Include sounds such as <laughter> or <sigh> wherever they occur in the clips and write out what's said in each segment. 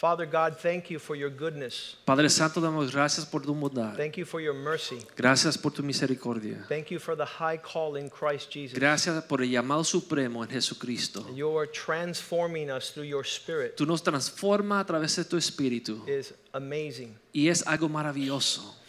Father God, thank you for your goodness. Padre Santo, damos gracias por tu bondad. Thank you for your mercy. Gracias por tu misericordia. Thank you for the high call in Christ Jesus. Gracias por el llamado supremo en Jesucristo. You are transforming us through your spirit. Tú nos transformas a través de tu espíritu is amazing. y es algo maravilloso.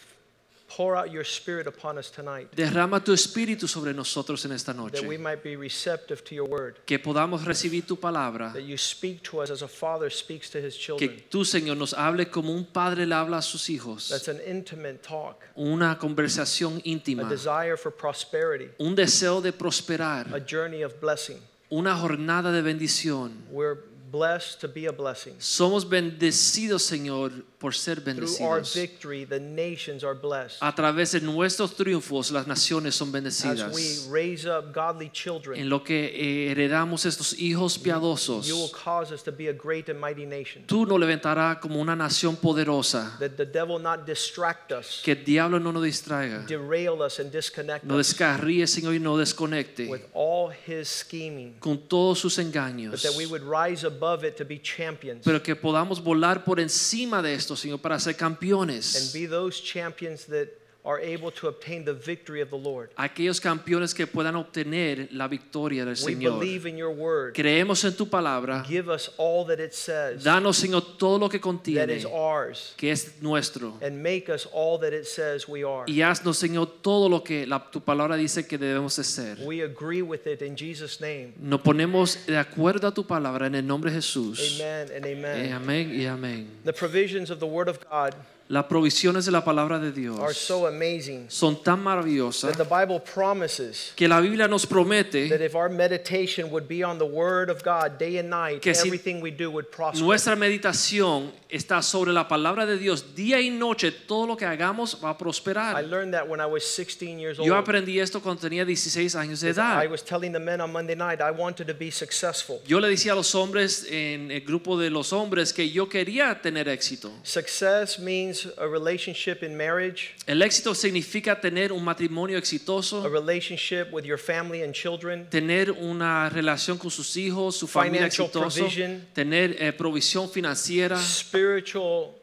Pour out your spirit upon us tonight Derrama tu espíritu sobre nosotros en esta that noche. we might be receptive to your word. Que podamos recibir tu palabra. That you speak to us as a father speaks to his Que children. tú, Señor, nos hable como un padre le habla a sus hijos. That's an intimate talk, Una conversación a íntima. desire for prosperity, Un deseo de a prosperar. journey of blessing. Una jornada de bendición. We're blessed to be a blessing. Somos bendecidos, Señor, por ser Through our bendecidos. victory, the nations are blessed. A través de nuestros triunfos, las naciones son As bendecidas. we raise up godly children, En lo que eh, heredamos estos hijos piadosos, you will cause us to be a great and mighty nation. tú nos levantarás como una nación poderosa. That the devil not distract us, Que el diablo no nos distraiga, derail us, and disconnect descarríe, Señor, y no desconecte with all his scheming. con todos sus But engaños. that we would rise above it to be champions Pero que podamos volar por encima de esto, Señor, para ser and campeones. be those champions that are able to obtain the victory of the Lord. Aquellos campeones que puedan obtener la victoria del We Señor. believe in your word. Creemos en tu palabra. Give us all that it says Danos, Señor, todo lo que that contiene, is ours que es nuestro. and make us all that it says we are. Y haznos, Señor, todo lo que la- tu palabra dice que debemos de ser. We agree with it in Jesus' name. Nos ponemos de acuerdo a tu palabra en el nombre de Jesús. Amen and Eh, amen. amén y amén. The provisions of the word of God Las provisiones de la palabra de are Dios so amazing son tan that maravillosas the Bible promises que la Biblia nos promete that if our meditation would be on the word of God day and night, Que si everything we do would prosper. nuestra meditación está sobre la palabra de Dios día y noche. Todo lo que hagamos va a I prosperar. learned that when I was 16 years old. Yo aprendí esto cuando tenía 16 años de edad. I was telling the men on Monday night I wanted to be successful. Yo le decía a los hombres en el grupo de los hombres que yo quería tener éxito. Success means a relationship in marriage, El éxito significa tener un matrimonio exitoso. a relationship with your family and children, tener una relación con sus hijos, su familia Financial exitosa, provision. tener eh, provisión financiera, spiritual,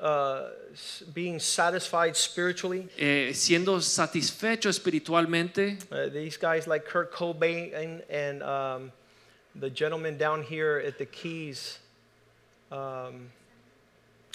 uh, being satisfied spiritually. eh, siendo satisfecho espiritualmente. Uh, these guys like Kurt Cobain and, and um, the gentleman down here at the Keys, um,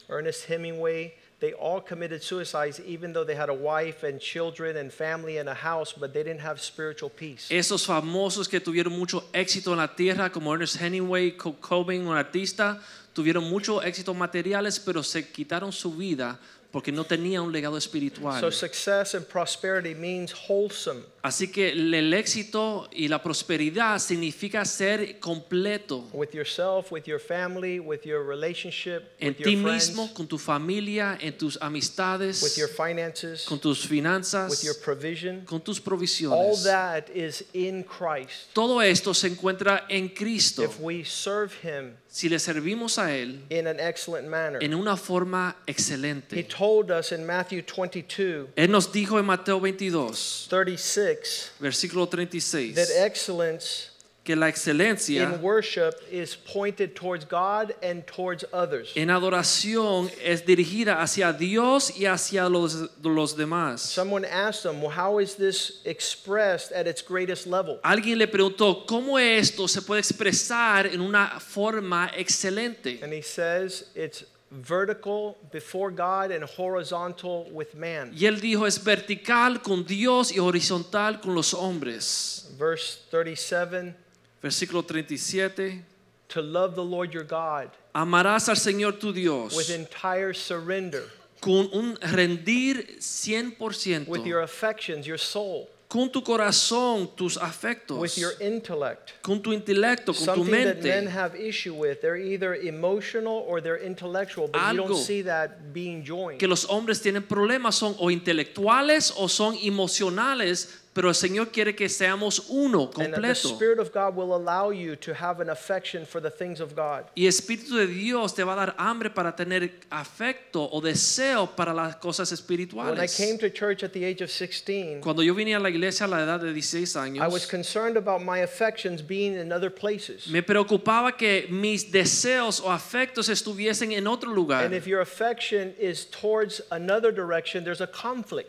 Ernest Hemingway, they all committed suicides even though they had a wife and children and family and a house, but they didn't have spiritual peace. Esos famosos que tuvieron mucho éxito en la tierra, como Ernest Hemingway, Cobain, un artista, tuvieron mucho éxito materiales, pero se quitaron su vida porque no tenían un legado espiritual. So success and prosperity means wholesome. Así que el éxito y la prosperidad significa ser completo with yourself, with your family, with your relationship, en with ti your friends, mismo, con tu familia, en tus amistades, with your finances, con tus with finanzas, your provision. con tus All provisiones. that is in Christ. Todo esto se encuentra en Cristo. If we serve Him Si le servimos a Él in an excellent manner. en una forma He excelente. told us in Matthew 22, Él nos dijo en Mateo 22, 36, versículo that 36, excellence que la in excelencia worship is pointed towards God and towards others. en adoración es dirigida hacia Dios y hacia los, los demás. Someone asked him, well, how is this expressed at its greatest level? Alguien le preguntó, ¿cómo esto se puede expresar en una forma excelente? And he says it's vertical before God and horizontal with man. Y él dijo, es vertical con Dios y horizontal con los hombres. Verse 37 Versículo 37. to love the Lord your God Amarás al Señor tu Dios with entire surrender, con un rendir 100%, with your affections, your soul, con tu corazón, tus afectos, with your intellect. con tu intelecto, con tu Something that men mente. have issue with. They're either emotional or they're intellectual, but you Algo don't see that being joined. Que los hombres tienen problemas son o intelectuales o son emocionales, pero el Señor quiere que seamos uno completo. Y el Espíritu de Dios te va a dar hambre para tener afecto o deseo para las cosas espirituales. Cuando yo vine a la iglesia a la edad de 16 años, me preocupaba que mis deseos o afectos estuviesen en otro lugar.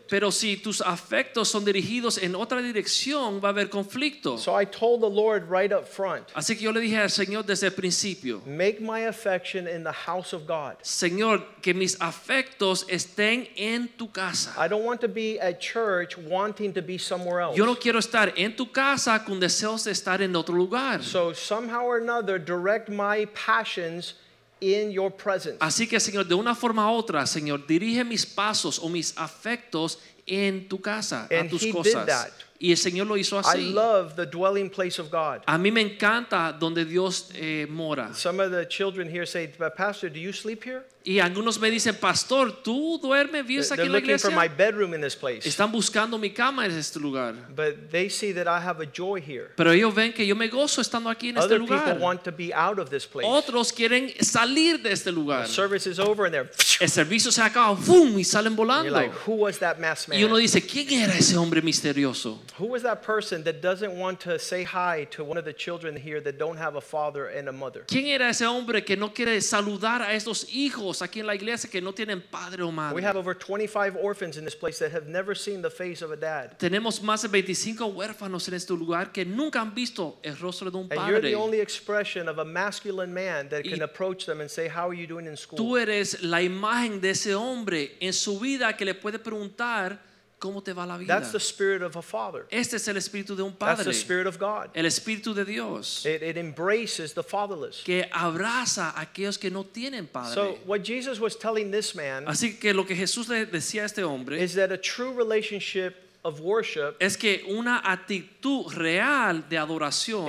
Pero si tus afectos son dirigidos en otra dirección, va a haber conflicto. So I told the Lord right up front, Así que yo le dije al Señor desde el principio, make my affection in the house of God. Señor, que mis afectos estén en tu casa. I don't want to be at church wanting to be somewhere else. Yo no quiero estar en tu casa con deseos de estar en otro lugar. So somehow or another, direct my passions in your presence. Así que, Señor, de una forma u otra, Señor, dirige mis pasos o mis afectos en tu casa, a And tus he did cosas. that. Y el Señor lo hizo I así. love the dwelling place of God. A mí me encanta donde Dios eh, mora. Some of the children here say, "But Pastor, do you sleep here? Y algunos me dicen, pastor, ¿tú duermes? ¿Vives aquí en la looking for iglesia? my bedroom in this place. Están buscando mi cama en este lugar. But they see that I have a joy here. Pero ellos ven que yo me gozo estando aquí en este Other people lugar. want to be out of this place. Otros quieren salir de este lugar. Service is over and they're El servicio se acaba, ¡fum! y salen you're volando. like, who was that Y uno dice, ¿quién era ese hombre misterioso? Who was that person that doesn't want to say hi to one of the children here that don't have a father and a mother? ¿Quién era ese hombre que no quiere saludar a estos hijos aquí en la iglesia que no tienen padre o We madre? have over 25 orphans in this place that have never seen the face of a dad. Tenemos más de 25 huérfanos en este lugar que nunca han visto el rostro de un And you're the padre. only expression of a masculine man that can approach them and say, How are you doing in Tú school? eres la imagen de ese hombre en su vida que le puede preguntar cómo te va la vida. That's the spirit of a father. Este es el espíritu de un padre. That's the spirit of God. el espíritu de Dios It, it embraces the fatherless. que abraza a aquellos que no tienen padre. So, what Jesus was telling this man Así que lo que Jesús le decía a este hombre is that a true relationship of worship es que una actitud real de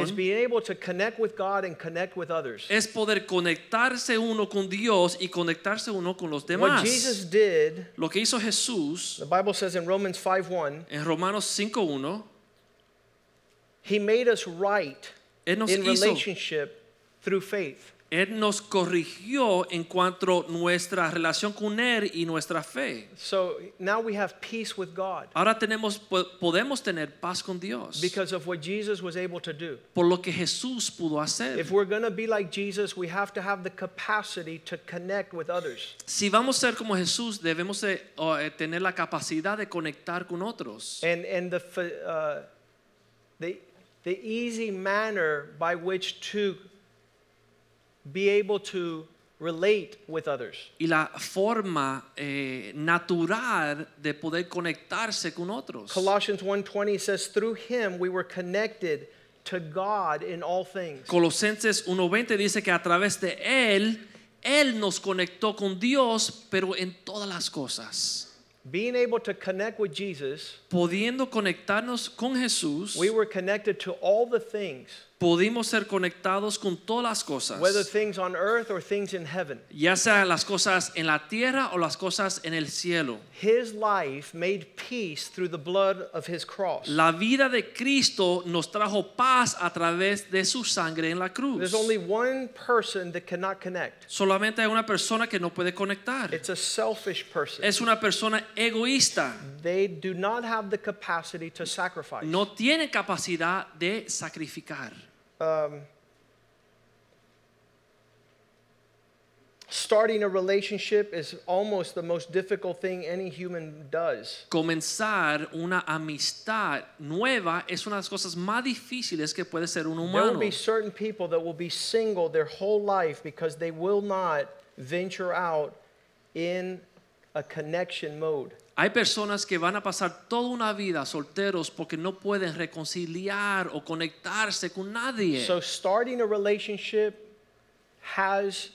is being able to connect with God and connect with others. es poder conectarse uno con Dios y conectarse uno con los demás. What. Jesus did, Lo que hizo Jesús the Bible says in Romans 5:1, en Romanos 5.1, he made us right in hizo relationship through faith. Él nos corrigió en cuanto a nuestra relación con Él y nuestra fe. So now we have peace with God Ahora tenemos, po- podemos tener paz con Dios because of what Jesus was able to do. por lo que Jesús pudo hacer. If we're going to be like Jesus, we have to have the capacity to connect with others. Si vamos a ser como Jesús, debemos de, eh, tener la capacidad de conectar con otros. And, and the, uh, the, the easy manner by which to be able to relate with others. Y la forma eh, natural de poder conectarse con otros. Colossians 1:20 says through him we were connected to God in all things. Colosenses 1.20 dice que a través de Él, Él nos conectó con Dios, pero en todas las cosas. Being able to connect with Jesus, Pudiendo conectarnos con Jesús, we were connected to all the things, pudimos ser conectados con todas las cosas. whether things on earth or things in heaven. Ya sea las cosas en la tierra o las cosas en el cielo. His life made peace through the blood of his cross. La vida de Cristo nos trajo paz a través de su sangre en la cruz. There's only one person that cannot connect. Solamente hay una persona que no puede conectar. It's a selfish person. Es una persona egoísta. They do not have the capacity to sacrifice. No tiene capacidad de sacrificar. Um, starting a relationship is almost the most difficult thing any human does. Comenzar una amistad nueva es una de las cosas más difíciles que puede ser un humano. There will be certain people that will be single their whole life because they will not venture out in a connection mode. Hay personas que van a pasar toda una vida solteros porque no pueden reconciliar o conectarse con nadie. So starting a relationship has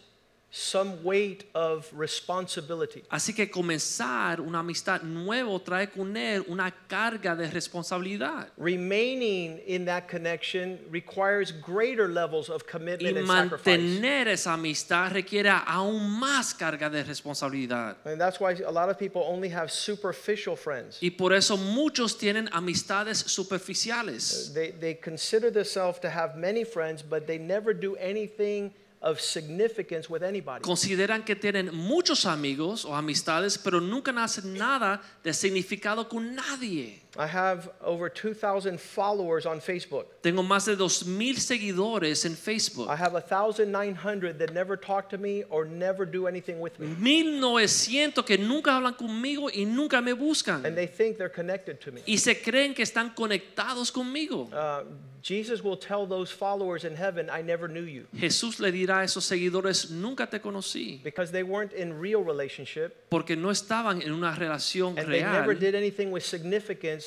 some weight of responsibility. Así que comenzar una amistad nuevo trae con él una carga de responsabilidad. Remaining in that connection requires greater levels of Y commitment and sacrifice. mantener esa amistad requiere aún más carga de responsabilidad. And that's why a lot of people only have superficial friends. Y por eso muchos tienen amistades superficiales. They, they consider themselves to have many friends, but they never do anything of significance with anybody. Consideran que tienen muchos amigos o amistades, pero nunca hacen nada de significado con nadie. I have over 2,000 followers on Facebook. Tengo más de 2.000 seguidores en Facebook. I have 1,900 that never talk to me or never do anything with me. 1900 que nunca hablan conmigo y nunca me buscan. And they think they're connected to me. Y se creen que están conectados conmigo. Uh, Jesus will tell those followers in heaven, I never knew you. Jesús le dirá a esos seguidores, nunca te conocí, Because they weren't in real relationship porque no estaban en una relación and they never did anything with significance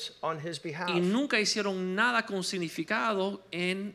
on his behalf. Y nunca hicieron nada con significado en,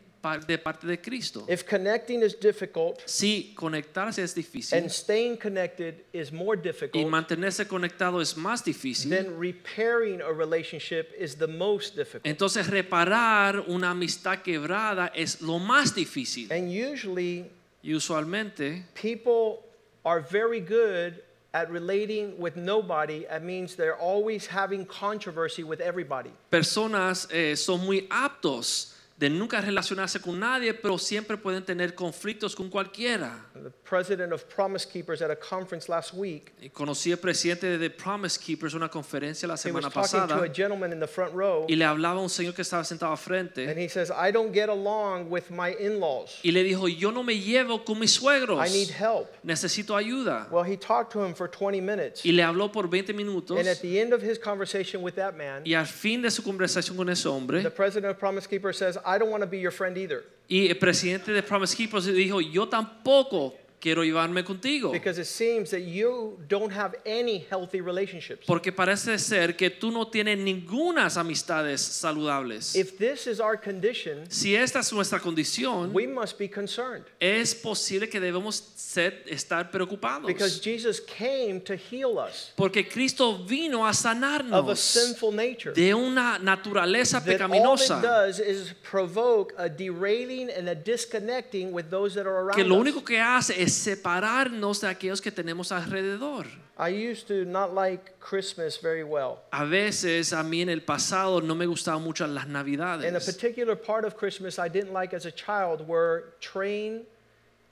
de parte de Cristo. If connecting is difficult Si conectarse es difícil and staying connected is more y difficult, mantenerse conectado es más difícil, then repairing a relationship is the most difficult. entonces reparar una amistad quebrada es lo más difícil. And usually, Y usualmente people are very good at relating with nobody. That means they're always having controversy with everybody. personas eh, son muy aptos de nunca relacionarse con nadie, pero siempre pueden tener conflictos con cualquiera. The president of Promise Keepers at a conference last week, Y conocí al presidente de Promise Keepers en una conferencia la semana to pasada a gentleman in the front row, y le hablaba a un señor que estaba sentado al and frente he says, I don't get along with my in laws. y le dijo, yo no me llevo con mis suegros, I need help. necesito ayuda. Well, he talked to him for 20 minutes. Y le habló por 20 minutos And at the end of his conversation with that man, y al fin de su conversación con ese hombre, the president of Promise Keepers says, I don't want to be your friend either. y el presidente de Promise Keepers dijo, yo tampoco quiero llevarme contigo. Because it seems that you don't have any healthy relationships. Porque parece ser que tú no tienes ninguna amistades saludables. If this is our condition, Si esta es nuestra condición, we must be concerned. es posible que debemos ser, estar preocupados. Because Jesus came to heal us Porque Cristo vino a of a sanarnos sinful nature. de una naturaleza That all it pecaminosa. does is provoke a derailing and a disconnecting with those that are Que lo único que hace es separarnos de aquellos que tenemos alrededor. I used to not like Christmas very well. A veces a mí en el pasado no me gustaban mucho las And a navidades. particular part of Christmas I didn't like as a child were train,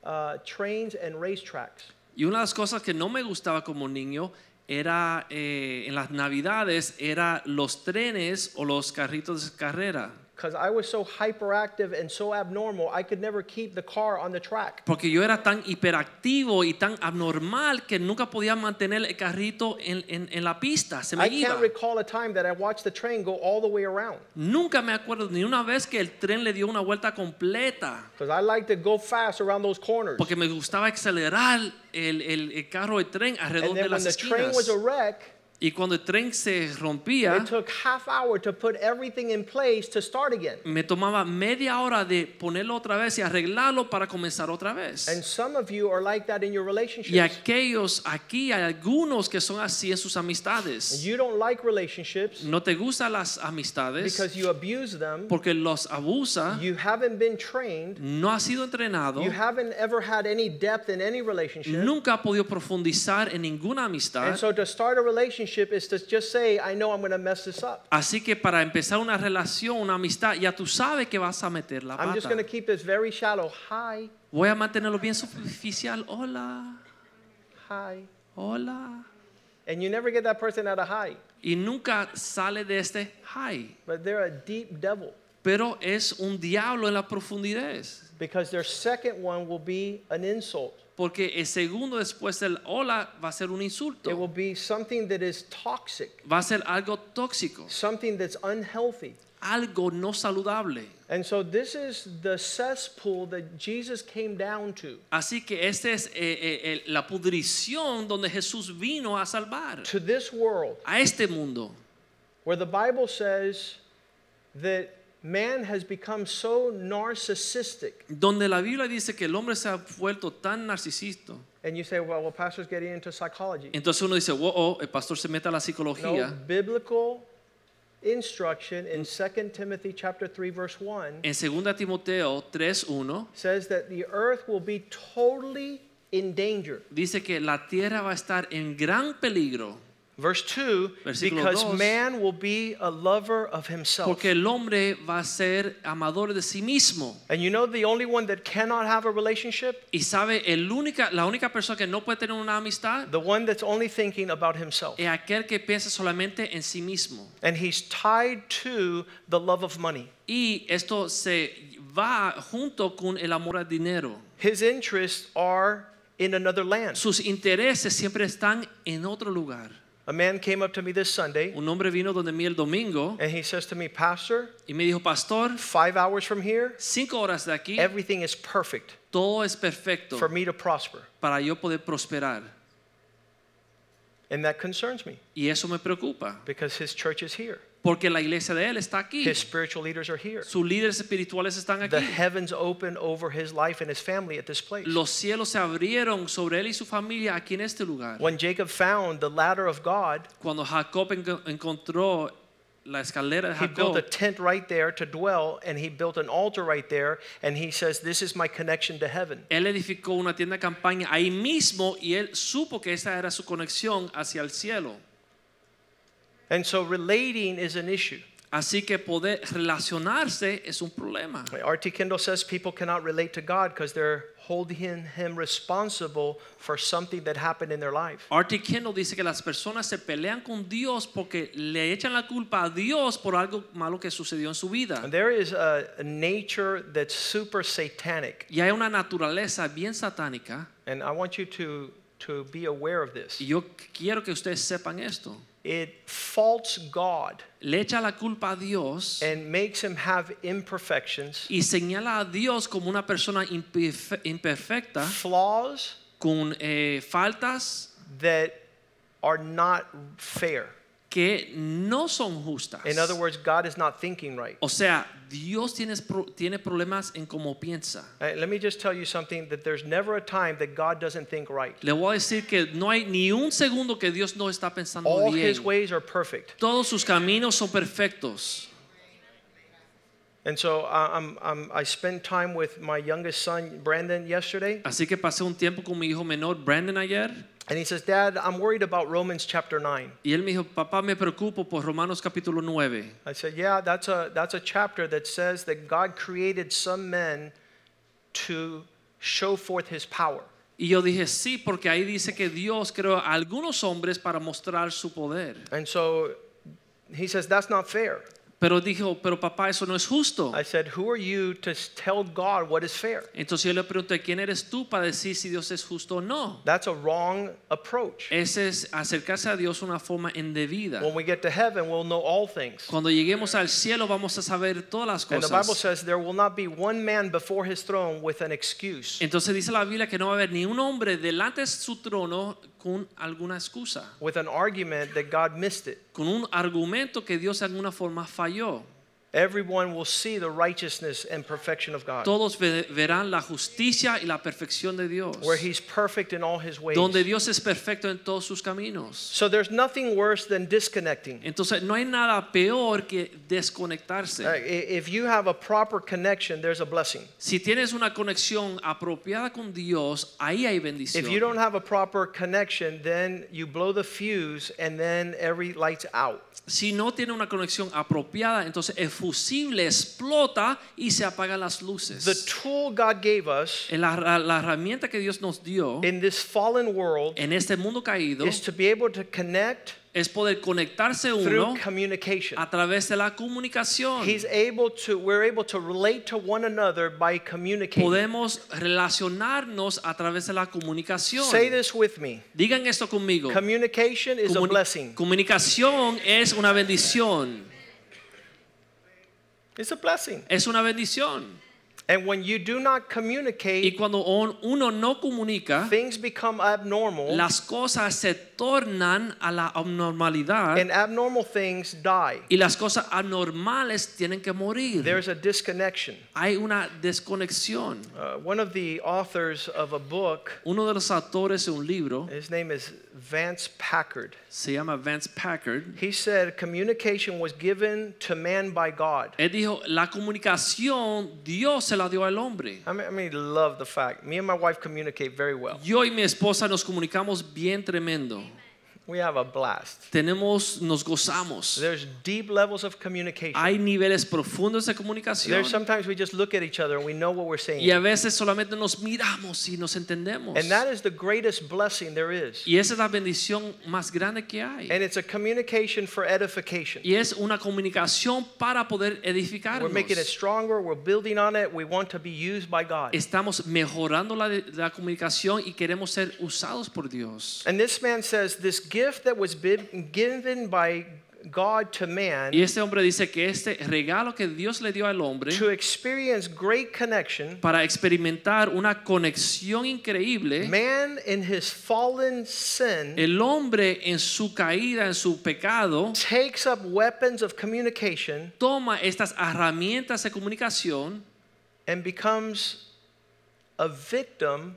uh, trains and racetracks. Y una de las cosas que no me gustaba como niño era eh, en las navidades era los trenes o los carritos de carrera. Because I was so hyperactive and so abnormal, I could never keep the car on the track. Porque yo era tan hiperactivo y tan abnormal que nunca podía mantener el carrito en, en- en la pista. Se me I iba. can't recall a time that I watched the train go all the way around. Nunca me acuerdo ni una vez que el tren le dio una vuelta completa. Because I like to go fast around those corners. Porque me gustaba acelerar el, el- el carro de tren alrededor And de then when las the train esquinas. was a wreck, Y cuando el tren se rompía, it took half hour to put everything in place to start again. me tomaba media hora de ponerlo otra vez y arreglarlo para comenzar otra vez. And some of you are like that in your Y relationships. aquellos aquí, hay algunos que son así en sus amistades. You don't like relationships No te gustan las amistades because you abuse them. porque los abusa, You haven't been trained. no ha sido entrenado, You haven't ever had any depth in any relationship. nunca ha podido profundizar en ninguna amistad. And so to start a relationship is to just say, I know I'm going to mess this up. Así que para empezar una relación, una amistad, ya tú sabes que vas a meter la I'm just pata. going to keep this very shallow. Hi, Voy a mantenerlo bien superficial. Hola, hi. hola. And you never get that person out of hi. Y nunca sale de este hi. But they're a deep devil Pero es un diablo en la profundidad. because their second one will be an insult. Porque el segundo después del hola va a ser un It insulto. will be something that is toxic, Va a ser algo tóxico, something that's unhealthy. algo no saludable. And so this is the cesspool that Jesus came down to, Así que esta es eh, eh, la pudrición donde Jesús vino a salvar to this world a este mundo. where the Bible says that man has become so narcissistic. donde la Biblia dice que el hombre se ha vuelto tan narcisista. And you say, well, well, pastor's getting into psychology. Entonces uno dice, wow, oh, el pastor se mete a la psicología. No, biblical instruction in 2 Timothy chapter 3 verse 1 En 2 Timoteo 3.1 says that the earth will be totally in danger. dice que la tierra va a estar en gran peligro Verse 2 Versículo because dos. man will be a lover of himself. porque el hombre va a ser amador de sí mismo. And you know the only one that cannot have a relationship? Y sabe, el única, la única persona que no puede tener una amistad The one that's only thinking about himself. es aquel que piensa solamente en sí mismo. And he's tied to the love of money. Y esto se va junto con el amor al dinero. His interests are in another land. Sus intereses siempre están en otro lugar. A man came up to me this Sunday Un hombre vino donde mí el domingo and he says to me, Pastor, y me dijo, pastor, five hours from here, cinco horas de aquí, everything is perfect todo es perfecto for me to prosper. para yo poder prosperar. And that concerns me Y eso me preocupa, because his church is here. Porque la iglesia de él está aquí. His spiritual leaders are here. Sus líderes espirituales están The aquí. heavens open over his life and his family at this place. Los cielos se abrieron sobre él y su familia aquí en este lugar. When Jacob found the ladder of God, Cuando Jacob enco- encontró la escalera de he built a Jacob, tent right there to dwell and he built an altar right there and he says, This is my connection to heaven. él edificó una tienda de campaña ahí mismo y él supo que esa era su conexión hacia el cielo. And so relating is an issue. Así que poder relacionarse es un problema. R.T. Kendall says people cannot relate to God because they're holding him responsible for something that happened in their life. R.T. Kendall dice que las personas se pelean con Dios porque le echan la culpa a Dios por algo malo que sucedió en su vida. And there is a, a nature that's super satanic. Y hay una naturaleza bien satánica And I want you to, to be aware of this. y yo quiero que ustedes sepan esto. It faults God Le echa la culpa a Dios and makes him have imperfections, y señala a Dios como una persona imperfe- imperfecta flaws con eh, faltas that are not fair. Que no son justas. In other words, God is not thinking right. O sea, Dios tiene, tiene problemas en cómo piensa. Uh, let me just tell you something that there's never a time that God doesn't think right. Le voy a decir que no hay ni un segundo que Dios no está pensando All bien. his ways are perfect. Todos sus caminos son perfectos. And so I'm, I'm, I spent time with my youngest son, Brandon, yesterday. Así que pasé un tiempo con mi hijo menor, Brandon, ayer. And he says, Dad, I'm worried about Romans chapter 9. Y él me dijo, papá, me preocupo por Romanos capítulo 9. I said, Yeah, that's a, that's a chapter that says that God created some men to show forth his power. Y yo dije, sí, porque ahí dice que Dios creó a algunos hombres para mostrar su poder. And so he says, That's not fair. Pero dijo, pero papá, eso no es justo. I said, Who are you to tell God what is fair? Entonces yo le pregunté, ¿quién eres tú para decir si Dios es justo o no? That's a wrong approach. Ese es acercarse a Dios una forma indebida. When we get to heaven, we'll know all things. Cuando lleguemos al cielo vamos a saber todas las And the Bible cosas. says there will not be one man before his throne with an excuse, Entonces dice la Biblia que no va a haber ni un hombre delante de su trono con alguna excusa, with an argument that God missed it. Con un argumento que Dios de alguna forma falló. Everyone will see the righteousness and perfection of God, Todos verán la justicia y la perfección de Dios, where he's perfect in all his ways. donde Dios es perfecto en todos sus caminos. So there's nothing worse than disconnecting. Entonces no hay nada peor que Uh, desconectarse. i- If you have a proper connection, there's a blessing. Si tienes una conexión apropiada con Dios, ahí hay bendición. If you don't have a proper connection, then you blow the fuse and then every light's out. Si no tiene una conexión apropiada, entonces el fusible explota y se apagan las luces. The tool God gave us La, herramienta que Dios nos dio in this fallen world en este mundo caído is to be able to connect es poder conectarse uno communication. a través de la comunicación. He's able to, we're able to relate to one another by communicating. Podemos relacionarnos a través de la comunicación. Say this with me. Digan esto conmigo. Communication is a blessing. Comunicación es una bendición. It's a blessing. Es una bendición. And when you do not Y communicate, cuando on- uno no comunica, things become abnormal, las cosas se tornan a la abnormalidad and abnormal things die. y las cosas anormales tienen que morir. There's a disconnection. Hay una desconexión. Uh, one of the authors of a book, Uno de los autores de un libro his name is Vance Packard. se llama Vance Packard. He said communication was given to man by God. Él dijo, la comunicación Dios se la dio al hombre. I mean, I mean, love the fact. Me and my wife communicate very well. Yo y mi esposa nos comunicamos bien tremendo. We have a blast. Tenemos, nos gozamos. There's deep levels of communication. Hay niveles profundos de comunicación. There's sometimes we just look at each other and we know what we're saying. Y a veces solamente nos miramos y nos entendemos. And that is the greatest blessing there is. Y esa es la bendición más grande que hay. And it's a communication for edification. Y es una comunicación para poder We're making it stronger, we're building on it, we want to be used by God. Estamos mejorando la, la comunicación y queremos ser usados por Dios. And this man says this gift that was given by God to man Y este hombre dice que este regalo que Dios le dio al hombre to experience great connection, para experimentar una conexión increíble, man in his fallen sin el hombre en su caída, en su pecado, takes up weapons of communication toma estas herramientas de comunicación and becomes a victim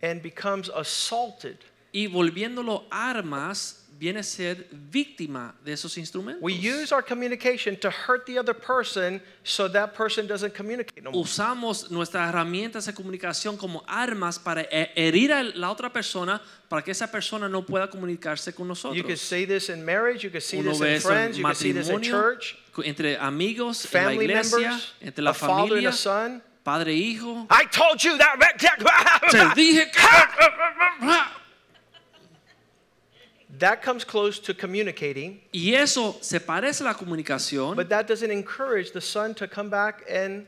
and becomes assaulted. Y volviéndolo armas viene a ser víctima de esos instrumentos. We use our communication to hurt the other person so that person doesn't communicate no more. Usamos nuestras herramientas de comunicación como armas para he- herir a la otra persona para que esa persona no pueda comunicarse con You could nosotros. see this in marriage, you could see Uno this in friends, you could see this in church, entre amigos, en la family iglesia, members, entre la a father and familia, a son. padre e hijo. I told you that. Te dije que... <laughs> <laughs> That comes close to communicating, Y eso se parece a la comunicación, but that doesn't encourage the son to come back and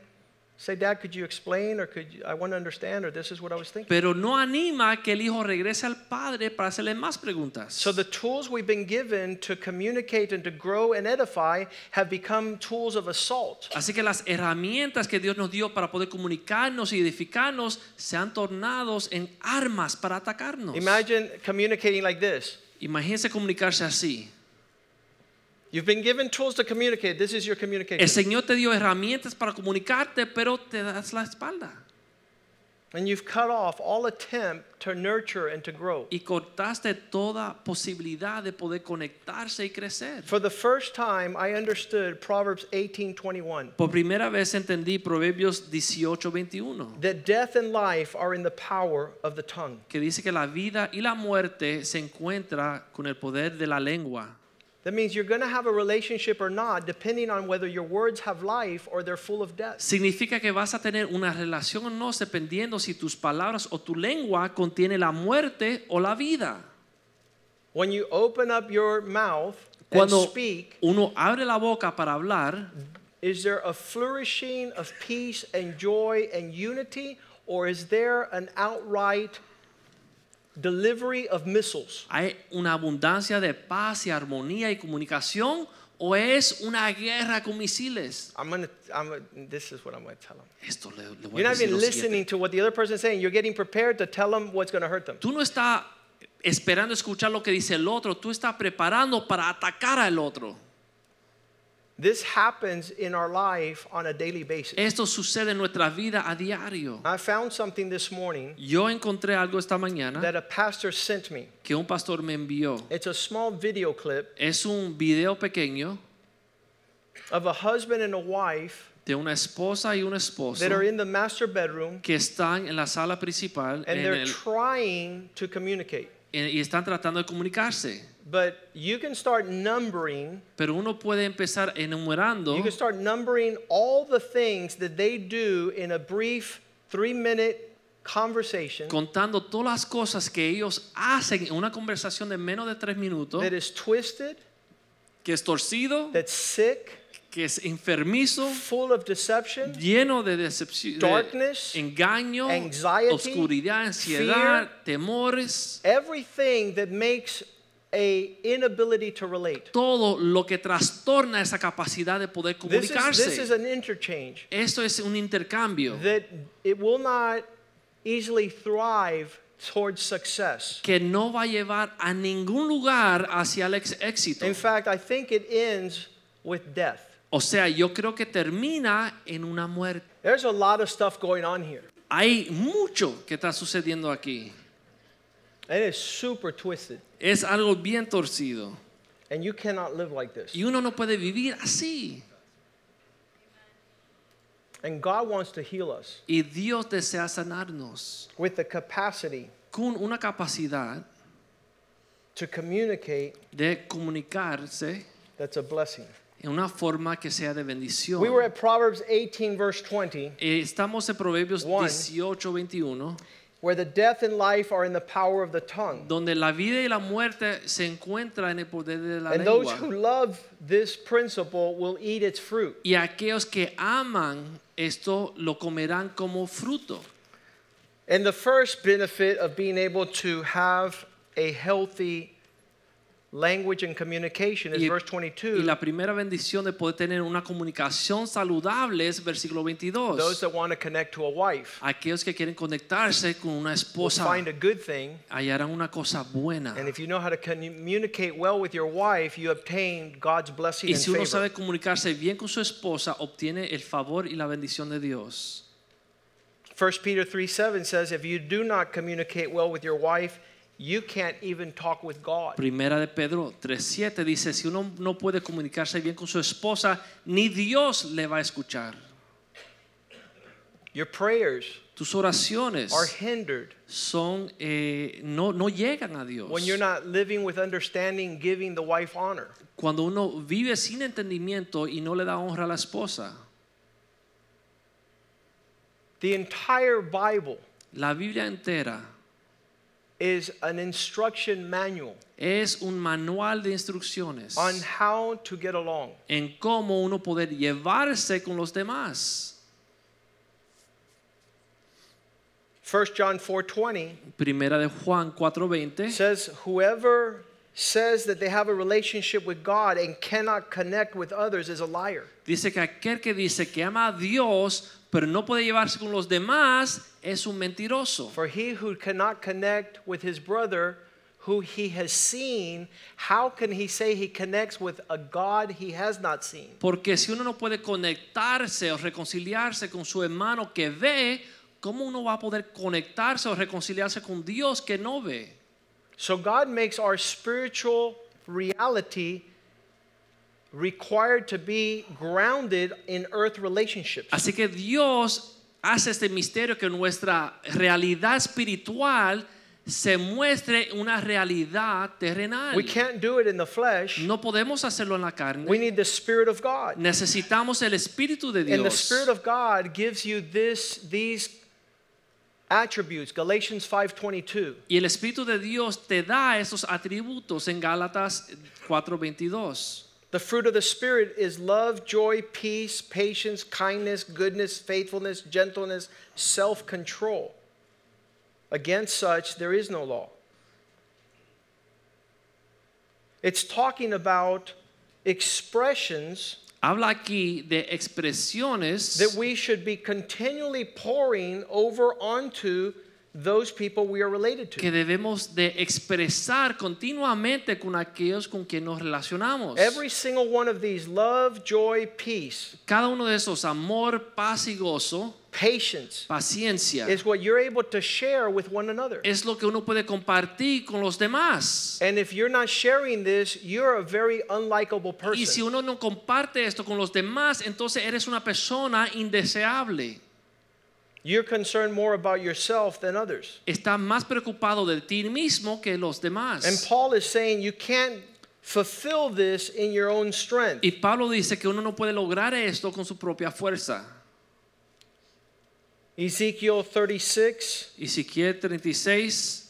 say, Dad, could you explain? Or could you, I want to understand, or this is what I was thinking. pero no anima que el hijo regrese al padre para hacerle más preguntas. So the tools we've been given to communicate and to grow and edify have become tools of assault. Así que las herramientas que Dios nos dio para poder comunicarnos y edificarnos se han tornado en armas para atacarnos. Imagine communicating like this. Imagínense comunicarse así. You've been given tools to communicate. This is your El communication. Señor te dio herramientas para comunicarte, pero te das la espalda. And you've cut off all attempt to nurture and to grow. Y cortaste toda posibilidad de poder conectarse y crecer. For the first time, I understood Proverbs 18:21 Por primera vez entendí Proverbios 18:21, that death and life are in the power of the tongue. que dice que la vida y la muerte se encuentra con el poder de la lengua. That means you're going to have a relationship or not, depending on whether your words have life or they're full of death. Significa que vas a tener una relación o no dependiendo si tus palabras o tu lengua contiene la muerte o la vida. When you open up your mouth and Cuando speak, uno abre la boca para hablar, is there a flourishing of peace and joy and unity, or is there an outright delivery of missiles? ¿hay una abundancia de paz y armonía y comunicación o es una guerra con misiles? I'm gonna, I'm gonna, this is what I'm gonna tell them. Esto le, le voy You're a not even lo siguiente. listening to what the other person is saying. You're getting prepared to tell them what's gonna hurt them. Tú no estás esperando escuchar lo que dice el otro, tú estás preparando para atacar al otro. This happens in our life on a daily basis. Esto sucede en nuestra vida a diario. I found something this morning Yo encontré algo esta mañana that a pastor sent me. que un pastor me envió. It's a small video clip Es un video pequeño of a husband and a wife de una esposa y un esposo that are in the master bedroom que están en la sala principal and en they're el- trying to communicate. en- y están tratando de comunicarse. But you can start numbering, Pero uno puede empezar enumerando you can start numbering all the things that they do in a brief three minute conversation contando todas las cosas que ellos hacen en una conversación de menos de tres minutos, that is twisted, que es torcido, that's sick, que es enfermizo, full of deception, lleno de decepción, Darkness, engaño, anxiety, oscuridad, ansiedad, temores, everything that makes a inability to relate. todo lo que trastorna esa capacidad de poder This is, this is comunicarse. an interchange Esto es un intercambio that it will not easily thrive towards success. que no va a llevar a ningún lugar hacia el éxito. In fact, I think it ends with death. O sea, yo creo que termina en una muerte. There's a lot of stuff going on here, Hay mucho que está sucediendo aquí. And it's super twisted. Es algo bien torcido. And you cannot live like this. Y uno no puede vivir así. And God wants to heal us Y Dios desea sanarnos with the capacity con una capacidad to communicate de comunicarse that's a blessing. en una forma que sea de bendición. We were at Proverbs 18, verse 20, Eh, Estamos en Proverbios One. 18, 21, where the death and life are in the power of the tongue. donde la vida y la muerte se encuentran en el poder de la And those who love this principle will eat its fruit. Y aquellos que aman esto lo comerán como fruto. And the first benefit of being able to have a healthy language and communication is Y, verse y 22. la primera bendición de poder tener una comunicación saludable es versículo Those that want to connect to a wife Aquellos que quieren conectarse con una esposa find a good thing. hallarán una cosa buena. And if you know how to communicate well with your wife, you obtain God's blessing Y si uno sabe comunicarse bien con su esposa, obtiene el favor y la bendición de Dios. 1 Peter 3 7 says, If you do not communicate well with your wife, you can't even talk with God. Primera de Pedro 3.7 dice, si uno no puede comunicarse bien con su esposa, ni Dios le va a escuchar. Your prayers Tus oraciones are hindered son, eh, no, no llegan a Dios. when you're not living with understanding, giving the wife honor. Cuando uno vive sin entendimiento y no le da honra a la esposa. The entire Bible La Biblia entera is an instruction manual es un manual de instrucciones on how to get along. en cómo uno poder llevarse con los demás. 1 John 4:20 Primera de Juan 4:20 says whoever says that they have a relationship with God and cannot connect with others is a liar. dice que aquel que dice que ama a Dios pero no puede llevarse con los demás es un mentiroso. For he who cannot connect with his brother who he has seen, how can he say he connects with a God he has not seen? Porque si uno no puede conectarse o reconciliarse con su hermano que ve, ¿cómo uno va a poder conectarse o reconciliarse con Dios que no ve? So God makes our spiritual reality required to be grounded in earth relationships. Así que Dios hace este misterio que nuestra realidad espiritual se muestre una realidad terrenal. We can't do it in the flesh. No podemos hacerlo en la carne. We need the Spirit of God. Necesitamos el Espíritu de Dios. And the Spirit of God gives you this, these attributes. Galatians 5.22. Y el Espíritu de Dios te da esos atributos en Gálatas 4:22. The fruit of the Spirit is love, joy, peace, patience, kindness, goodness, faithfulness, gentleness, self control. Against such, there is no law. It's talking about expressions Habla aquí de expresiones that we should be continually pouring over onto those people we are related to. que debemos de expresar continuamente con aquellos con quien nos relacionamos. Every single one of these love, joy, peace, Cada uno de esos amor, paz y gozo, patience paciencia, is what you're able to share with one another. es lo que uno puede compartir con los demás. And if you're not sharing this, you're a very unlikable person. Y si uno no comparte esto con los demás, entonces eres una persona indeseable. You're concerned more about yourself than others. Está más preocupado de ti mismo que los demás. And Paul is saying you can't fulfill this in your own strength. Y Pablo dice que uno no puede lograr esto con su propia fuerza. Ezekiel 36, Ezequiel 36,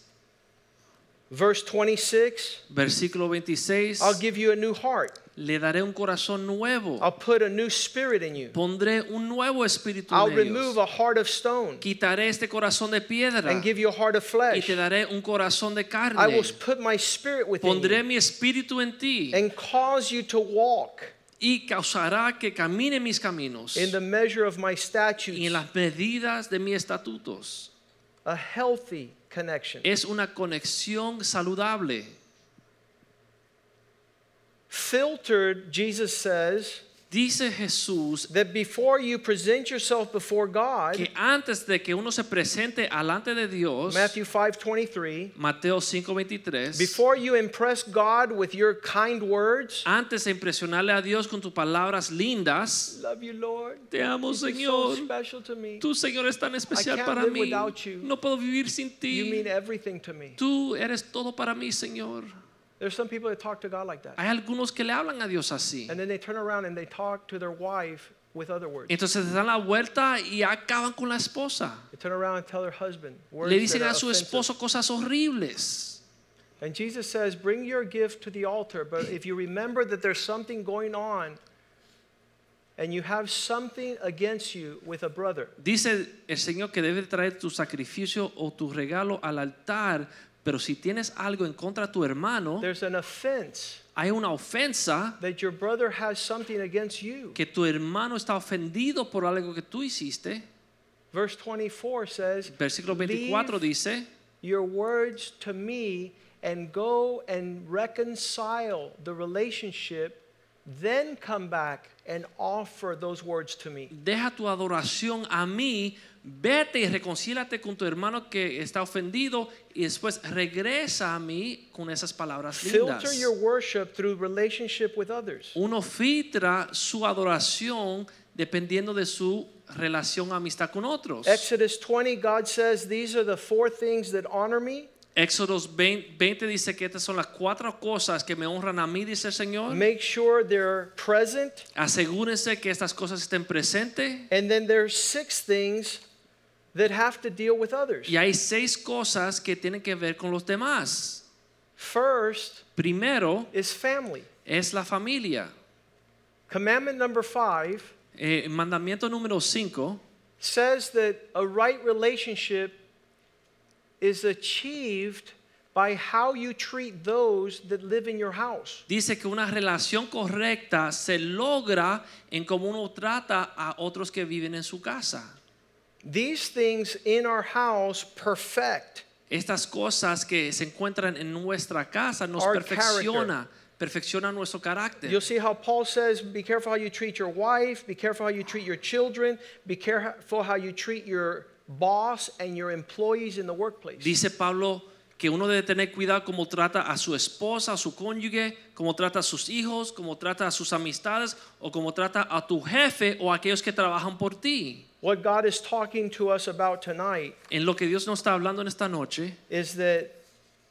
Verse 26 Versículo 26. I'll give you a new heart, Le daré un corazón nuevo. I'll put a new spirit in you, Pondré un nuevo espíritu I'll en remove ellos. a heart of stone Quitaré este corazón de piedra and give you a heart of flesh. y te daré un corazón de carne. I will put my spirit within Pondré you mi espíritu en ti and cause you to walk y causará que camine mis caminos in the measure of my statutes, y en las medidas de mis estatutos. a healthy connection. Es una conexión saludable. Filtered, Jesus says, Dice Jesús that before you present yourself before God, que antes de que uno se presente alante de Dios, Matthew 5:23, Mateo 5:23, before you impress God with your kind words, antes de impresionarle a Dios con tus palabras lindas, love you, Lord. te amo You're so special to me. tu Señor es tan especial can't para live mí, without you. no puedo vivir sin ti. You mean everything to me. tú eres todo para mí Señor. There's some people that talk to God like that. Hay algunos que le hablan a Dios así. And then they turn around and they talk to their wife with other words. Entonces se dan la vuelta y acaban con la esposa. They turn around and tell their husband words Le that dicen are a su offensive. esposo cosas horribles. And Jesus says, Bring your gift to the altar, but if you remember that there's something going on and you have something against you with a brother, Dice el Señor que debe traer tu sacrificio o tu regalo al altar, pero si tienes algo en contra de tu hermano, there's an offense hay una ofensa that your brother has something against you. que tu hermano está ofendido por algo que tú hiciste. Verse 24 says, Versículo 24 "Leave dice, your words to me and go and reconcile the relationship, then come back and offer those words to me. deja tu adoración a mí, vete y reconcílate con tu hermano que está ofendido y después regresa a mí con esas palabras lindas. Filter your worship through relationship with others. Uno filtra su adoración dependiendo de su relación amistad con otros. Exodus 20, God says, These are the four things that honor me. Éxodos 20, 20 dice que estas son las cuatro cosas que me honran a mí, dice el Señor. Make sure they're present. Asegúrense que estas cosas estén presentes. And then there's six things that have to deal with others. Y hay seis cosas que tienen que ver con los demás. First Primero is family. es la familia. Commandment number five Eh, mandamiento número 5 says that a right relationship is achieved by how you treat those that live in your house. dice que una relación correcta se logra en cómo uno trata a otros que viven en su casa. These things in our house perfect Estas cosas que se encuentran en nuestra casa nos Our perfecciona, perfecciona nuestro carácter. You'll see how Paul says, be careful how you treat your wife, be careful how you treat your children, be careful how you treat your boss and your employees in the workplace. Dice Pablo que uno debe tener cuidado cómo trata a su esposa, a su cónyuge, cómo trata a sus hijos, cómo trata a sus amistades o cómo trata a tu jefe o a aquellos que trabajan por ti. What God is talking to us about tonight En lo que Dios nos está hablando en esta noche is that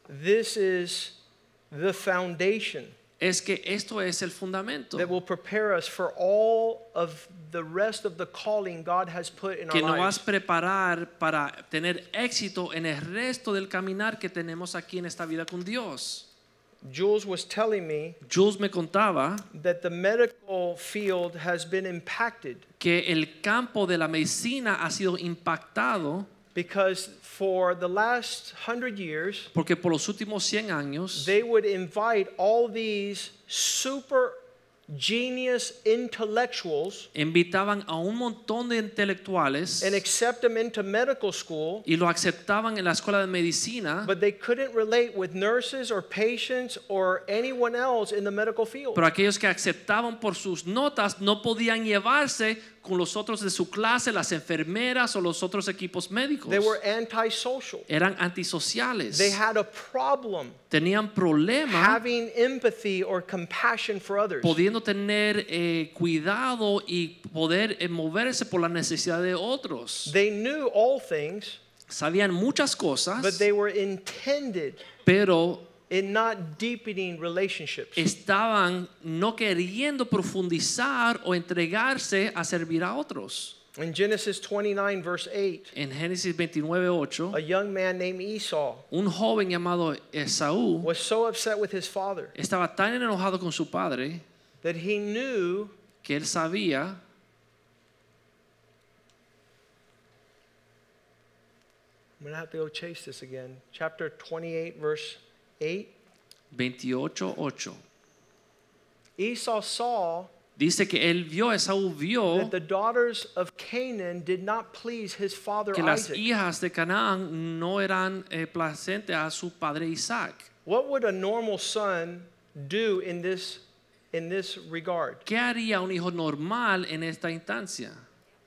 this is the foundation es que esto es el fundamento that will prepare us for all of the rest of the calling God has put in que our nos vas lives. a preparar para tener éxito en el resto del caminar que tenemos aquí en esta vida con Dios. Jules was telling me Jules me contaba that the medical field has been impacted que el campo de la medicina ha sido impactado because for the last hundred years, porque por los últimos 100 años they would invite all these super genius intellectuals invitaban a un montón de intelectuales and accept them into medical school, y lo aceptaban en la escuela de medicina, but they couldn't relate with nurses or patients or anyone else in the medical field. pero aquellos que aceptaban por sus notas no podían llevarse con los otros de su clase, las enfermeras o los otros equipos médicos. They were antisocial. Eran antisociales. They had a problem Tenían problemas having empathy or compassion for others. pudiendo tener eh, cuidado y poder eh, moverse por la necesidad de otros. They knew all things, Sabían muchas cosas, but they were intended pero in not deepening relationships. estaban no queriendo profundizar o entregarse a servir a otros. In Genesis 29, verse 8, En Génesis 29:8, a young man named Esau un joven llamado Esaú was so upset with his father estaba tan enojado con su padre that he knew que él sabía I'm going to have to go chase this again. Chapter 28, verse 8. 28:8. Esau saw Dice que él vio, Esaú vio that the daughters of Canaan did not please his father que las Isaac. hijas de Canaán no eran eh, placentes a su padre Isaac. What would a normal son do in this, in this regard? ¿Qué haría un hijo normal en esta instancia?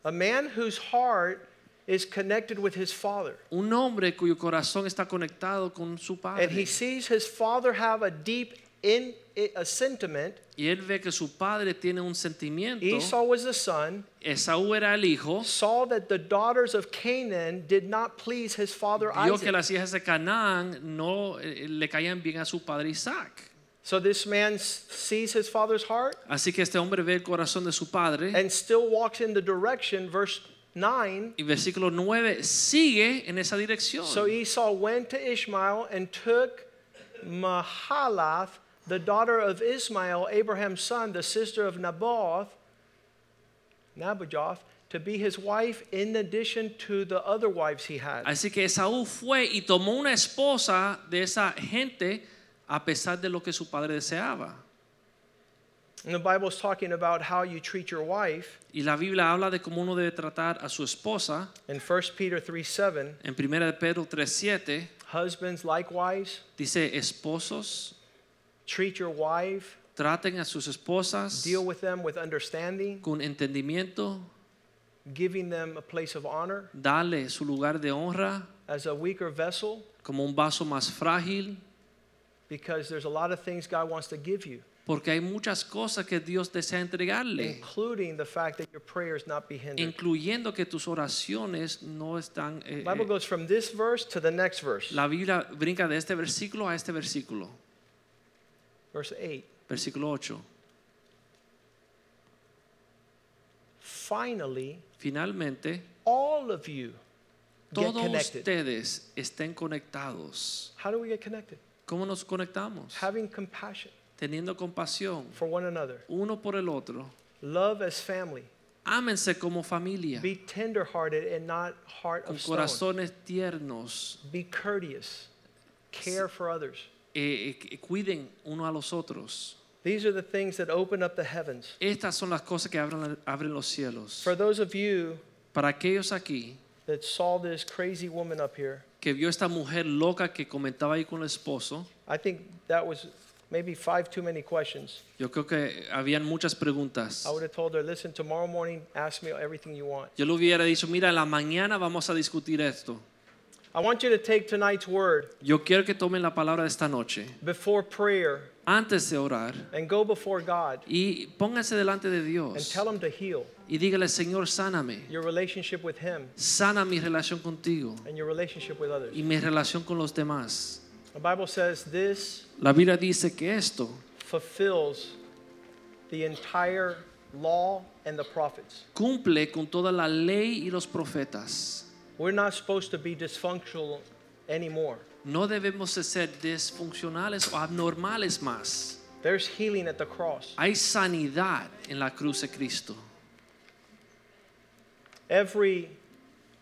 A man whose heart is connected with his father. Un hombre cuyo corazón está conectado con su padre. And he sees his father have a deep in, a sentiment. Y él ve que su padre tiene un sentimiento. Esau was the son, Esaú era el hijo. saw that the daughters of Canaan did not please his father Vio que las hijas de Canaán no eh, le caían bien a su padre Isaac. So this man sees his father's heart Así que este hombre ve el corazón de su padre. and still walks in the direction, verse 9. Y versículo 9 sigue en esa dirección. So Esau went to Ishmael and took Mahalath, the daughter of Ismael, Abraham's son, the sister of Naboth, Nabojoth, to be his wife in addition to the other wives he had. Así que Esaú fue y tomó una esposa de esa gente a pesar de lo que su padre deseaba. And the Bible is talking about how you treat your wife. Y la Biblia habla de cómo uno debe tratar a su esposa. In 1 Peter 3 7, En 1 de Pedro 3:7 husbands likewise dice, esposos, treat your wife, traten a sus esposas deal with them with understanding, con entendimiento, giving them a place of honor dale su lugar de honra as a weaker vessel, como un vaso más frágil, because there's a lot of things God wants to give you. Porque hay muchas cosas que Dios desea entregarle, including the fact that your prayers not be hindered. incluyendo que tus oraciones no están... eh, The Bible goes from this verse to the next verse, la Biblia brinca de este versículo a este versículo, verse 8. versículo 8. Finally, Finalmente, all of you get todos connected. ustedes estén conectados. How do we get connected? ¿Cómo nos conectamos? Having compassion Teniendo compasión for one another, uno por el otro. love as family, Ámense como familia, be tenderhearted and not heart con of stone. corazones tiernos. Be courteous, care for others. eh, eh, cuiden uno a los otros. These are the things that open up the heavens. Estas son las cosas que abren, abren los cielos. For those of you Para aquellos aquí that saw this crazy woman up here, que vio esta mujer loca que comentaba ahí con el esposo, I think that was maybe five too many questions. yo creo que habían muchas preguntas. I would have told her, listen, tomorrow morning, ask me everything you want. Yo le hubiera dicho, mira, la mañana vamos a discutir esto. I want you to take tonight's word Yo quiero que tomen la palabra de esta noche, before prayer antes de orar, and go before God y pónganse delante de and Dios tell Him to heal y dígale, Señor, sáname. your relationship with Him Sana mi relación contigo and your relationship with others. y mi relación con los demás. The Bible says this La Biblia dice que esto fulfills the entire law and the prophets. cumple con toda la ley y los profetas. We're not supposed to be dysfunctional anymore. No debemos de ser disfuncionales o abnormales más. There's healing at the cross. Hay sanidad en la cruz de Cristo. Every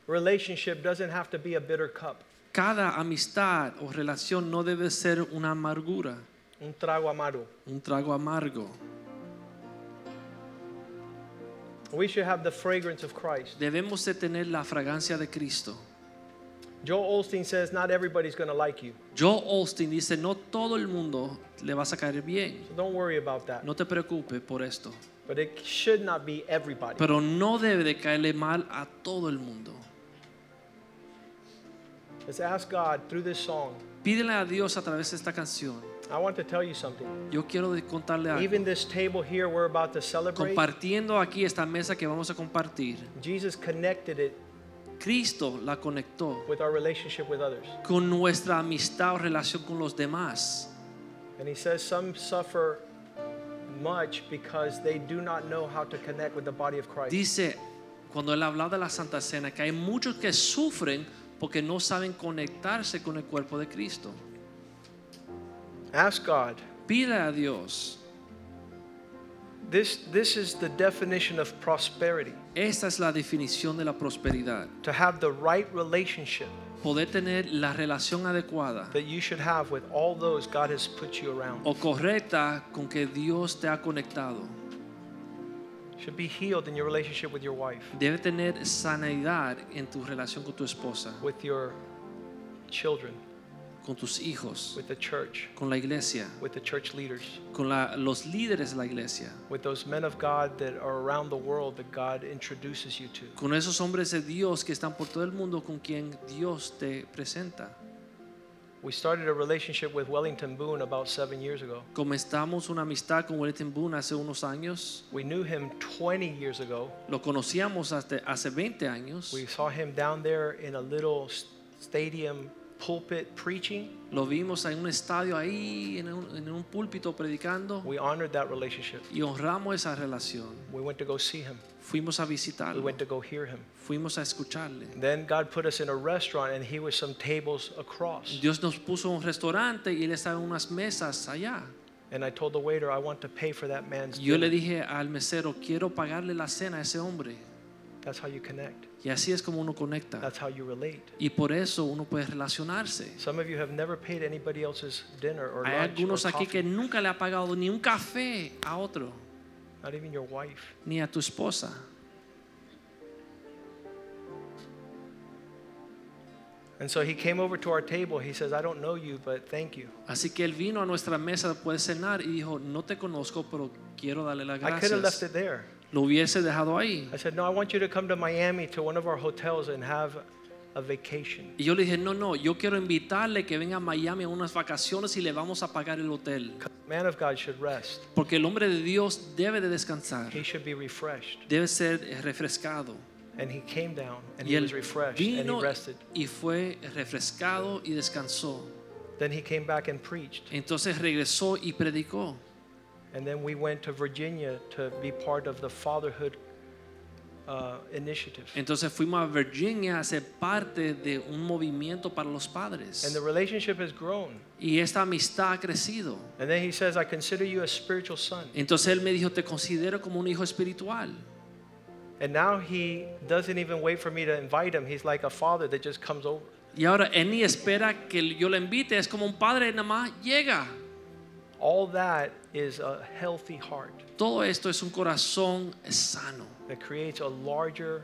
relationship doesn't have to be a bitter cup, Cada amistad o relación no debe ser una amargura, un trago amargo. un trago amargo. We should have the fragrance of Christ. Debemos de tener la fragancia de Cristo. Joel Osteen says not everybody's going to like you. Joe Austin dice, no todo el mundo le vas a caer bien. So don't worry about that. No te preocupes por esto. But it should not be everybody. Pero no debe de caerle mal a todo el mundo. Let's ask God through this song. Pídele a Dios a través de esta canción. I want to tell you something. Yo quiero contarle algo. Even this table here we're about to celebrate, Compartiendo aquí esta mesa que vamos a compartir, Jesus connected it Cristo la conectó with our relationship with others. con nuestra amistad o relación con los demás. And he says some suffer much because they do not know how to connect with the body of Christ. Dice, cuando él hablaba de la Santa Cena, que hay muchos que sufren porque no saben conectarse con el cuerpo de Cristo. Ask God. Pide a Dios. This, this is the definition of prosperity Esta es la definición de la prosperidad. to have the right relationship Poder tener la relación adecuada that you should have with all those God has put you around. o correcta con que Dios te ha conectado. Should be healed in your relationship with your wife, Debe tener sanidad en tu relación con tu esposa, with your children, con tus hijos, with the church, con la iglesia, with the church leaders, con la- los líderes de la iglesia, with those men of God that are around the world that God introduces you to. con esos hombres de Dios que están por todo el mundo con quien Dios te presenta. We started a relationship with Wellington Boone about seven years ago. Comenzamos una amistad con Wellington Boone hace unos años. We knew him 20 years ago. Lo conocíamos hasta hace 20 años. We saw him down there in a little stadium pulpit preaching. Lo vimos en un estadio ahí, en un, en un púlpito predicando. We honored that relationship. Y honramos esa relación. We went to go see him. Fuimos a We visitarlo. went to go hear him. Fuimos a escucharle. Then God put us in a restaurant and he was some tables across. Dios nos puso un restaurante y él estaba en unas mesas allá. And I told the waiter, I want to pay for that man's Yo le dinner. dije al mesero, quiero pagarle la cena a ese hombre. That's how you connect. Y así es como uno conecta. That's how you relate. Y por eso uno puede relacionarse. Some of you have never paid anybody else's dinner or Hay lunch algunos or aquí que nunca le ha pagado ni un café a otro, not even your wife. ni a tu esposa. And so he came over to our table. He says, I don't know you, but thank you. Así que él vino a nuestra mesa después de cenar y dijo, no te conozco, pero quiero darle las I could have left gracias. it there. Lo hubiese dejado ahí. I said, No, I want you to come to Miami to one of our hotels and have a vacation. Y yo le dije, no, no, yo quiero invitarle que venga a Miami a unas vacaciones y le vamos a pagar el hotel. Man of God should rest. Porque el hombre de Dios debe de descansar, He should be refreshed. debe ser refrescado. And he came down and Y he was refreshed and he rested. y fue refrescado y descansó. Then he came back and preached. Entonces regresó y predicó. And then we went to Virginia to be part of the fatherhood uh, initiative. Entonces fuimos a Virginia a ser parte de un movimiento para los padres. And the relationship has grown. Y esta amistad ha crecido. And then he says, I consider you a spiritual son. Entonces él me dijo, te considero como un hijo espiritual. And now he doesn't even wait for me to invite him. He's like a father that just comes over. Y ahora él ni espera que yo le invite, es como un padre nada más llega. All that is a healthy heart Todo esto es un corazón sano that creates a larger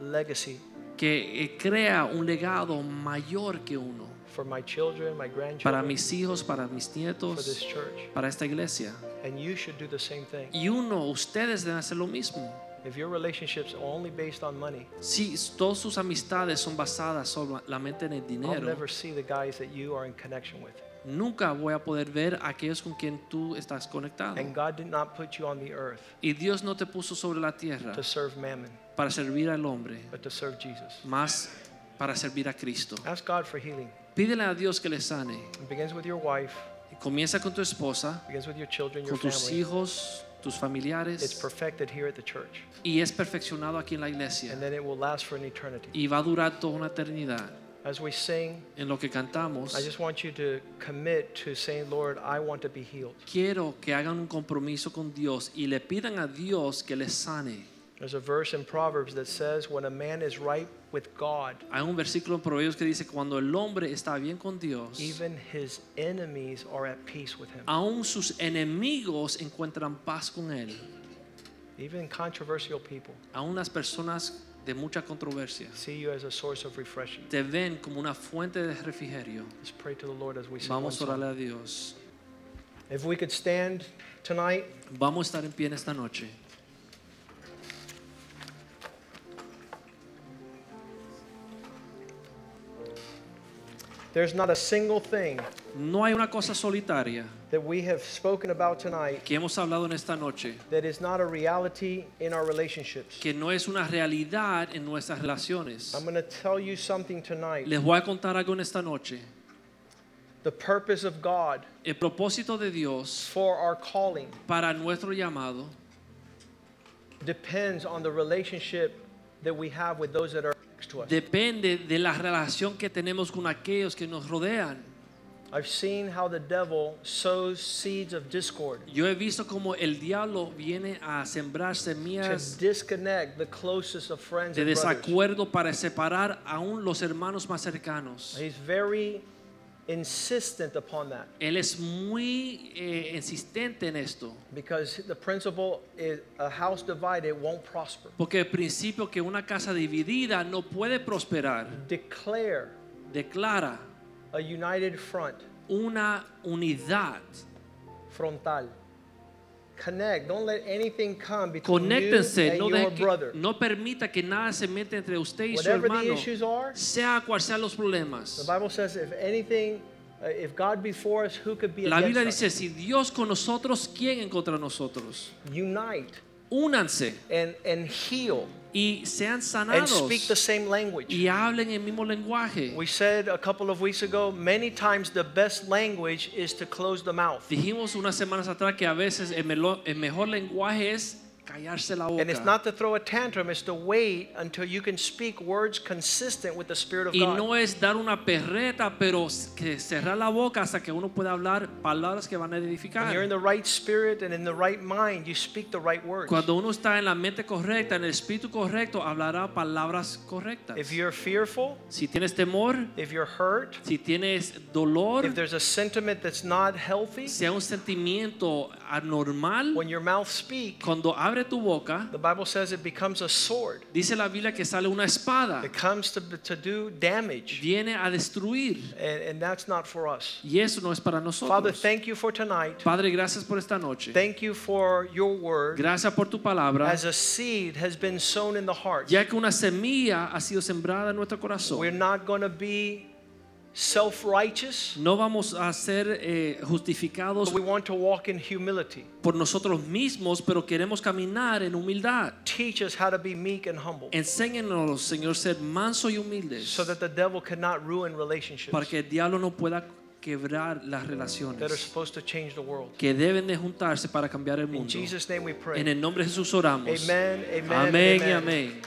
legacy que eh, crea un legado mayor que uno for my children, my para grandchildren, mis hijos, para mis for this nietos, church. para esta iglesia. And you should do the same thing. Y uno, ustedes deben hacer lo mismo. If your relationships are only based on money, Si todas sus amistades son basadas solamente en el I'll dinero, never see the guys that you are in connection with. nunca voy a poder ver a aquellos con quien tú estás conectado. And God did not put you on the earth Y Dios no te puso sobre la tierra to serve mammon, para servir al hombre, but to serve Jesus. más para servir a Cristo. Ask God for healing. Pídele a Dios que le sane. It begins with your wife, Comienza con tu esposa, begins with your children, your con tus family. hijos, tus It's familiares perfected here at the church. y es perfeccionado aquí en la iglesia And then it will last for an eternity. y va a durar toda una eternidad. As we sing, En lo que cantamos, I just want you to commit to saying, Lord, I want to be healed. quiero que hagan un compromiso con Dios y le pidan a Dios que les sane. There's a verse in Proverbs that says, when a man is right with God, Hay un versículo en Proverbios que dice cuando el hombre está bien con Dios, even his enemies are at peace with him. aún sus enemigos encuentran paz con él. Even controversial people Aún las personas de mucha controversia see you as a source of refreshing. te ven como una fuente de refrigerio. Let's pray to the Lord as we Vamos a orarle a Dios. If we could stand tonight, Vamos a estar en pie en esta noche. There's not a single thing No hay una cosa solitaria that we have spoken about tonight que hemos hablado en esta noche that is not a reality in our relationships. que no es una realidad en nuestras relaciones. I'm going to tell you something tonight. Les voy a contar algo en esta noche. The purpose of God El propósito de Dios for our calling para nuestro llamado depends on the relationship that we have with those that are next to us. depende de la relación que tenemos con aquellos que nos rodean. I've seen how the devil sows seeds of discord Yo he visto como el diablo viene a sembrar to semillas disconnect the closest of friends de desacuerdo para separar aún los hermanos más cercanos. He's very insistent upon that Él es muy eh, insistente en esto, because the principle is a house divided won't prosper. porque el principio que una casa dividida no puede prosperar Declare declara a united front, una unidad. frontal. Connect. Don't let anything come between you Conéctense, and no, your deje que- brother. no permita que nada se meta entre usted y su the hermano, issues are, sea cual sean los the problemas. Bible says if anything, uh, if God be for us, who could be La Biblia dice, si Dios con nosotros, ¿quién en contra nosotros? Unite Únanse and, and heal y sean and speak the same language. y hablen el mismo lenguaje. We said a couple of weeks ago, many times the best language is to close the mouth. Dijimos unas semanas atrás que a veces el mejor lenguaje es callarse la And it's not to throw a tantrum, it's to wait until you can speak words consistent with the Spirit of Y God. no es dar una perreta, pero que cerrar la boca hasta que uno pueda hablar palabras que van a When edificar. you're in the right spirit and in the right mind, you speak the right words. Cuando uno está en la mente correcta, en el espíritu correcto, hablará palabras correctas. If you're fearful, Si tienes temor, if you're hurt, si tienes dolor, if there's a sentiment that's not healthy, sea un sentimiento anormal, when your mouth speaks, cuando abre tu boca, the Bible says it becomes a sword. dice la Biblia que sale una espada, It comes to, to do damage. viene a destruir. And, and that's not for us. Y eso no es para nosotros. Father, thank you for tonight. Padre, gracias por esta noche. Thank you for your word. Gracias por tu palabra. As a seed has been sown in the heart. Ya que una semilla ha sido sembrada en nuestro corazón. We're not going to be self righteous, No vamos a ser eh, justificados but we want to walk in humility. por nosotros mismos, pero queremos caminar en humildad. Teach us how to be meek and humble Señor, ser manso y humildes so that the devil cannot ruin relationships para que el diablo no pueda quebrar las that are relaciones supposed to change the world. que deben de juntarse para cambiar el In mundo. Jesus' name we pray. En el nombre de Jesús oramos. Amen, amen, Amén y amen. amén.